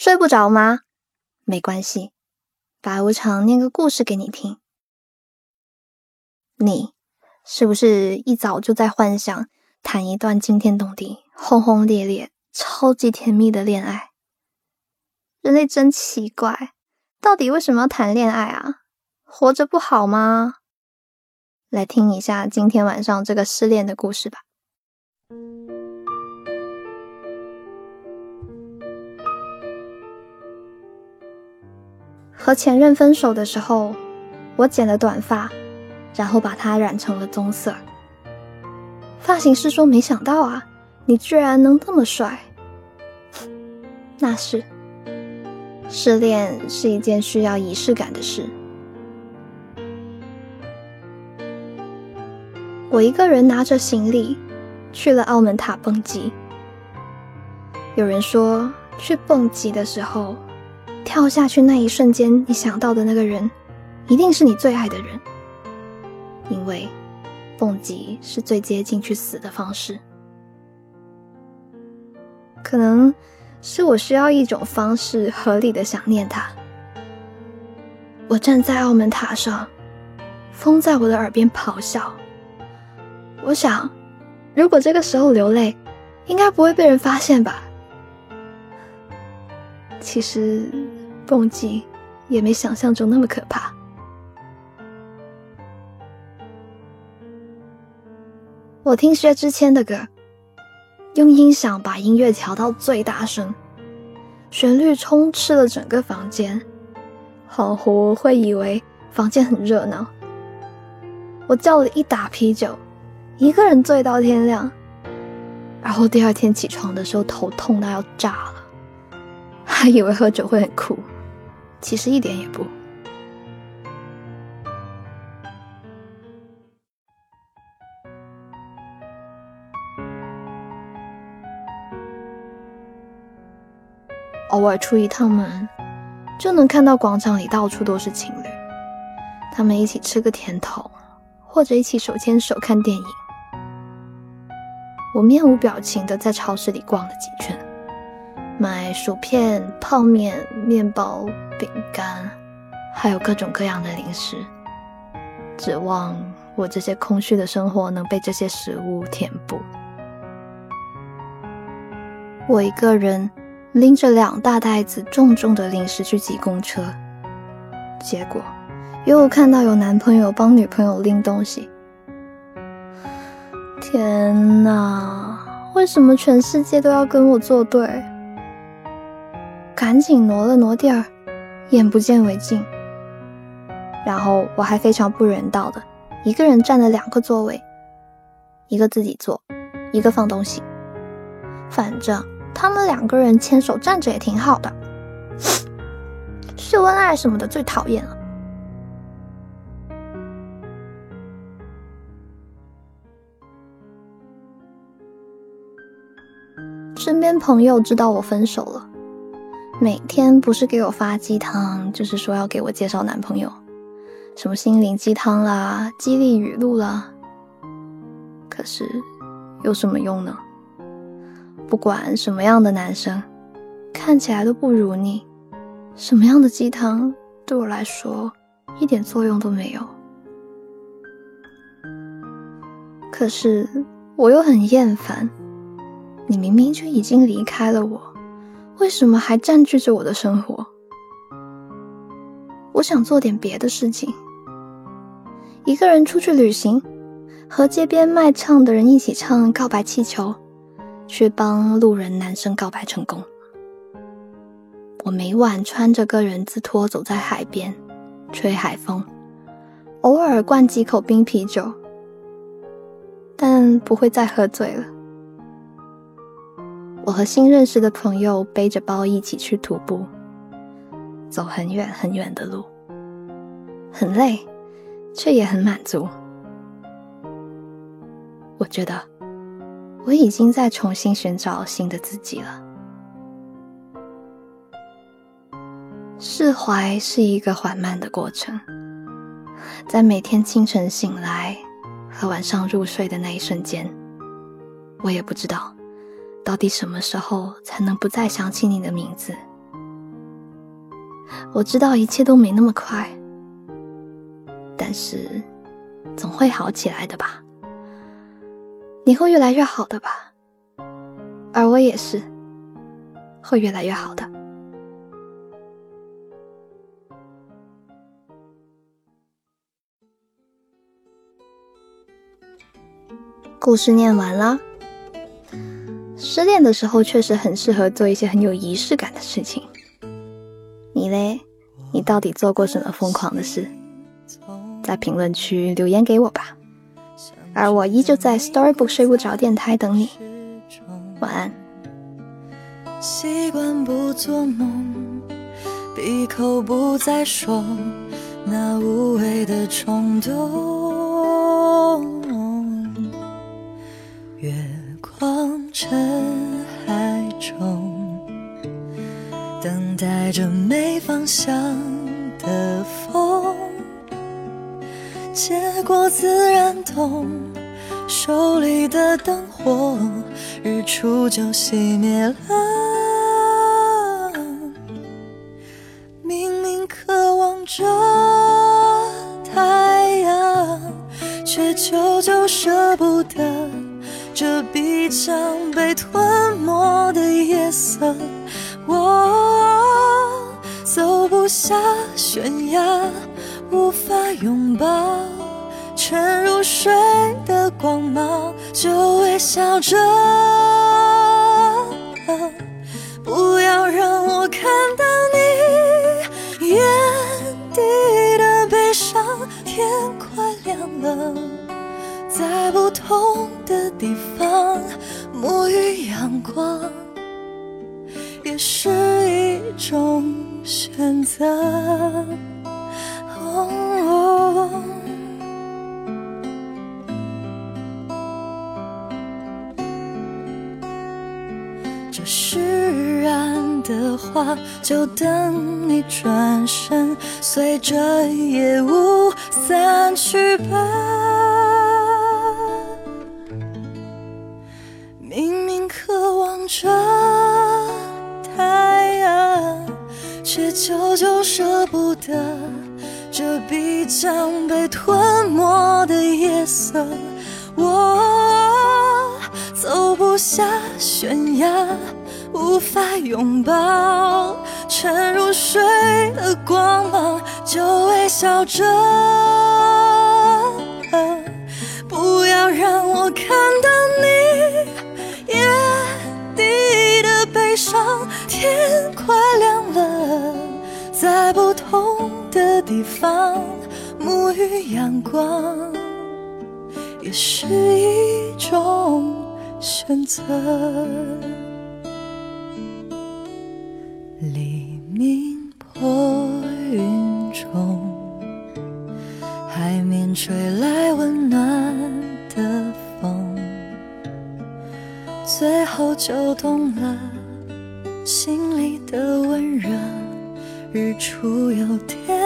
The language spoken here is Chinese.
睡不着吗？没关系，白无常念个故事给你听。你是不是一早就在幻想谈一段惊天动地、轰轰烈烈、超级甜蜜的恋爱？人类真奇怪，到底为什么要谈恋爱啊？活着不好吗？来听一下今天晚上这个失恋的故事吧。和前任分手的时候，我剪了短发，然后把它染成了棕色。发型师说：“没想到啊，你居然能这么帅。”那是，失恋是一件需要仪式感的事。我一个人拿着行李去了澳门塔蹦极。有人说，去蹦极的时候。跳下去那一瞬间，你想到的那个人，一定是你最爱的人，因为蹦极是最接近去死的方式。可能是我需要一种方式合理的想念他。我站在澳门塔上，风在我的耳边咆哮。我想，如果这个时候流泪，应该不会被人发现吧。其实，蹦极也没想象中那么可怕。我听薛之谦的歌，用音响把音乐调到最大声，旋律充斥了整个房间，恍惚会以为房间很热闹。我叫了一打啤酒，一个人醉到天亮，然后第二天起床的时候头痛到要炸了。还以为喝酒会很酷，其实一点也不。偶尔出一趟门，就能看到广场里到处都是情侣，他们一起吃个甜筒，或者一起手牵手看电影。我面无表情的在超市里逛了几圈。买薯片、泡面、面包、饼干，还有各种各样的零食，指望我这些空虚的生活能被这些食物填补。我一个人拎着两大袋子重重的零食去挤公车，结果又看到有男朋友帮女朋友拎东西。天哪，为什么全世界都要跟我作对？赶紧挪了挪地儿，眼不见为净。然后我还非常不人道的，一个人占了两个座位，一个自己坐，一个放东西。反正他们两个人牵手站着也挺好的。秀恩爱什么的最讨厌了。身边朋友知道我分手了。每天不是给我发鸡汤，就是说要给我介绍男朋友，什么心灵鸡汤啦、激励语录啦。可是有什么用呢？不管什么样的男生，看起来都不如你。什么样的鸡汤对我来说一点作用都没有。可是我又很厌烦，你明明就已经离开了我。为什么还占据着我的生活？我想做点别的事情，一个人出去旅行，和街边卖唱的人一起唱《告白气球》，去帮路人男生告白成功。我每晚穿着个人字拖走在海边，吹海风，偶尔灌几口冰啤酒，但不会再喝醉了。我和新认识的朋友背着包一起去徒步，走很远很远的路，很累，却也很满足。我觉得我已经在重新寻找新的自己了。释怀是一个缓慢的过程，在每天清晨醒来和晚上入睡的那一瞬间，我也不知道。到底什么时候才能不再想起你的名字，我知道一切都没那么快，但是总会好起来的吧？你会越来越好的吧？而我也是，会越来越好的。故事念完了。失恋的时候确实很适合做一些很有仪式感的事情。你嘞？你到底做过什么疯狂的事？在评论区留言给我吧。而我依旧在 Storybook 睡不着电台等你。晚安。习惯不做梦，闭口不再说那无谓的冲动。方向的风。结果自然懂，手里的灯火，日出就熄灭了。明明渴望着太阳，却久久舍不得。这必将被吞没的夜色，下悬崖，无法拥抱沉入水的光芒，就微笑着，不要让我看到你眼底的悲伤。天快亮了。在不同的地方沐浴阳光，也是一种选择。这释然的话，就等你转身，随着夜雾散去吧。明明渴望着久久舍不得这必将被吞没的夜色。我走不下悬崖，无法拥抱沉入水的光芒，就微笑着，不要让我看到你眼底的悲伤。天快，在不同的地方沐浴阳光，也是一种选择。黎明破云中，海面吹来温暖的风，最后就懂了。心，日出有点。